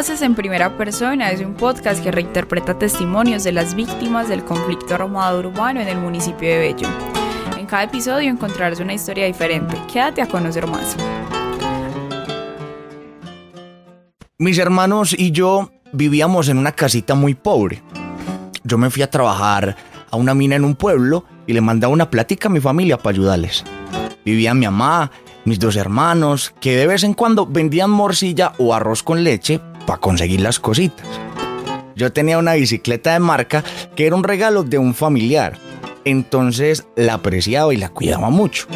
Voces en Primera Persona es un podcast que reinterpreta testimonios de las víctimas del conflicto armado urbano en el municipio de Bello. En cada episodio encontrarás una historia diferente. Quédate a conocer más. Mis hermanos y yo vivíamos en una casita muy pobre. Yo me fui a trabajar a una mina en un pueblo y le mandaba una plática a mi familia para ayudarles. Vivía mi mamá, mis dos hermanos, que de vez en cuando vendían morcilla o arroz con leche para conseguir las cositas. Yo tenía una bicicleta de marca que era un regalo de un familiar, entonces la apreciaba y la cuidaba mucho.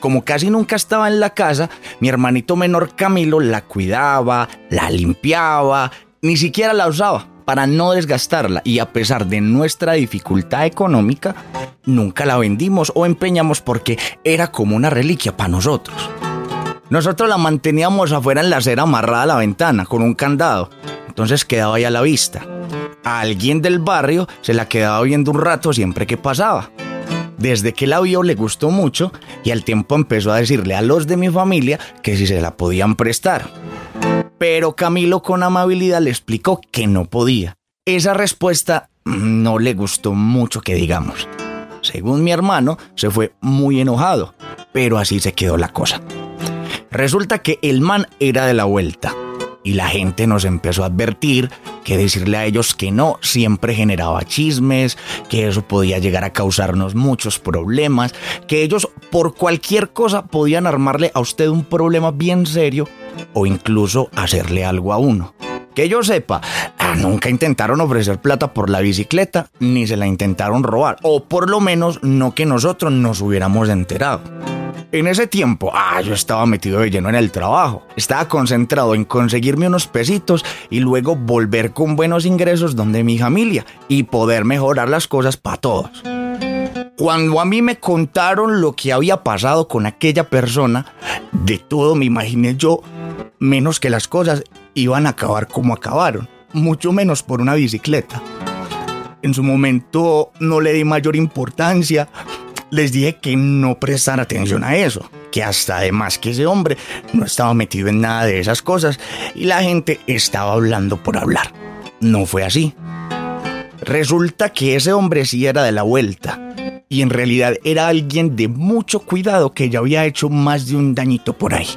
Como casi nunca estaba en la casa, mi hermanito menor Camilo la cuidaba, la limpiaba, ni siquiera la usaba para no desgastarla y a pesar de nuestra dificultad económica, nunca la vendimos o empeñamos porque era como una reliquia para nosotros. Nosotros la manteníamos afuera en la acera amarrada a la ventana con un candado, entonces quedaba ahí a la vista. A alguien del barrio se la quedaba viendo un rato siempre que pasaba. Desde que la vio le gustó mucho y al tiempo empezó a decirle a los de mi familia que si se la podían prestar pero Camilo con amabilidad le explicó que no podía. Esa respuesta no le gustó mucho que digamos. Según mi hermano, se fue muy enojado, pero así se quedó la cosa. Resulta que el man era de la vuelta y la gente nos empezó a advertir que decirle a ellos que no siempre generaba chismes, que eso podía llegar a causarnos muchos problemas, que ellos por cualquier cosa podían armarle a usted un problema bien serio o incluso hacerle algo a uno. Que yo sepa, ah, nunca intentaron ofrecer plata por la bicicleta, ni se la intentaron robar, o por lo menos no que nosotros nos hubiéramos enterado. En ese tiempo, ah, yo estaba metido de lleno en el trabajo. Estaba concentrado en conseguirme unos pesitos y luego volver con buenos ingresos donde mi familia y poder mejorar las cosas para todos. Cuando a mí me contaron lo que había pasado con aquella persona, de todo me imaginé yo, menos que las cosas iban a acabar como acabaron, mucho menos por una bicicleta. En su momento no le di mayor importancia, les dije que no prestar atención a eso, que hasta además que ese hombre no estaba metido en nada de esas cosas y la gente estaba hablando por hablar. No fue así. Resulta que ese hombre sí era de la vuelta y en realidad era alguien de mucho cuidado que ya había hecho más de un dañito por ahí.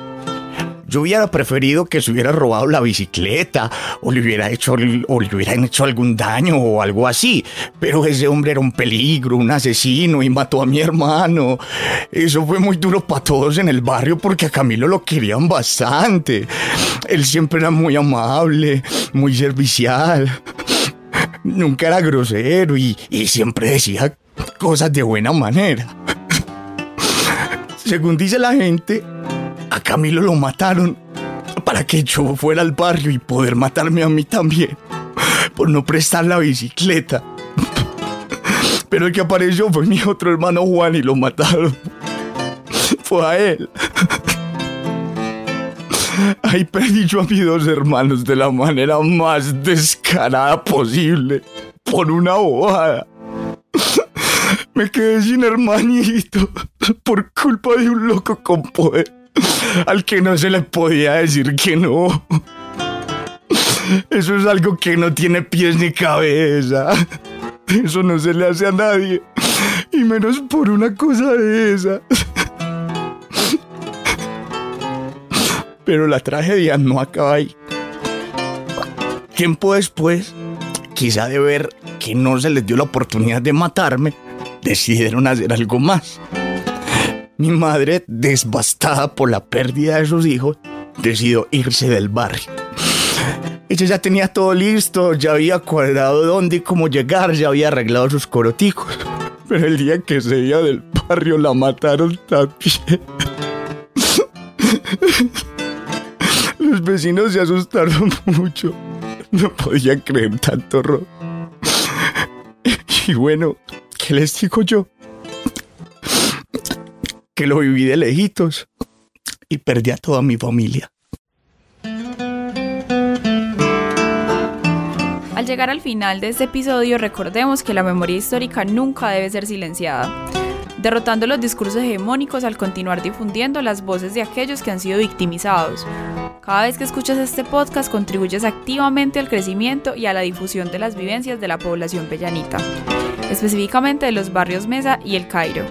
Yo hubiera preferido que se hubiera robado la bicicleta o le hubiera hecho o le hubieran hecho algún daño o algo así. Pero ese hombre era un peligro, un asesino y mató a mi hermano. Eso fue muy duro para todos en el barrio porque a Camilo lo querían bastante. Él siempre era muy amable, muy servicial. Nunca era grosero y, siempre decía cosas de buena manera. Según dice la gente, Camilo lo mataron para que yo fuera al barrio y poder matarme a mí también. Por no prestar la bicicleta. Pero el que apareció fue mi otro hermano Juan y lo mataron. Fue a él. Ahí perdí yo a mis dos hermanos de la manera más descarada posible. Por una bobada. Me quedé sin hermanito por culpa de un loco con poder al que no se le podía decir que no. Eso es algo que no tiene pies ni cabeza. Eso no se le hace a nadie. Y menos por una cosa de esa. Pero la tragedia no acaba ahí. Tiempo después, quizá de ver que no se les dio la oportunidad de matarme, decidieron hacer algo más. Mi madre, desbastada por la pérdida de sus hijos, decidió irse del barrio. Ella ya tenía todo listo, ya había cuadrado dónde y cómo llegar, ya había arreglado sus coroticos. Pero el día que se iba del barrio la mataron también. Los vecinos se asustaron mucho. No podían creer tanto horror. Y bueno, ¿qué les digo yo? Que lo viví de lejitos y perdí a toda mi familia. Al llegar al final de este episodio, recordemos que la memoria histórica nunca debe ser silenciada, derrotando los discursos hegemónicos al continuar difundiendo las voces de aquellos que han sido victimizados. Cada vez que escuchas este podcast contribuyes activamente al crecimiento y a la difusión de las vivencias de la población pellanita, específicamente de los barrios Mesa y El Cairo.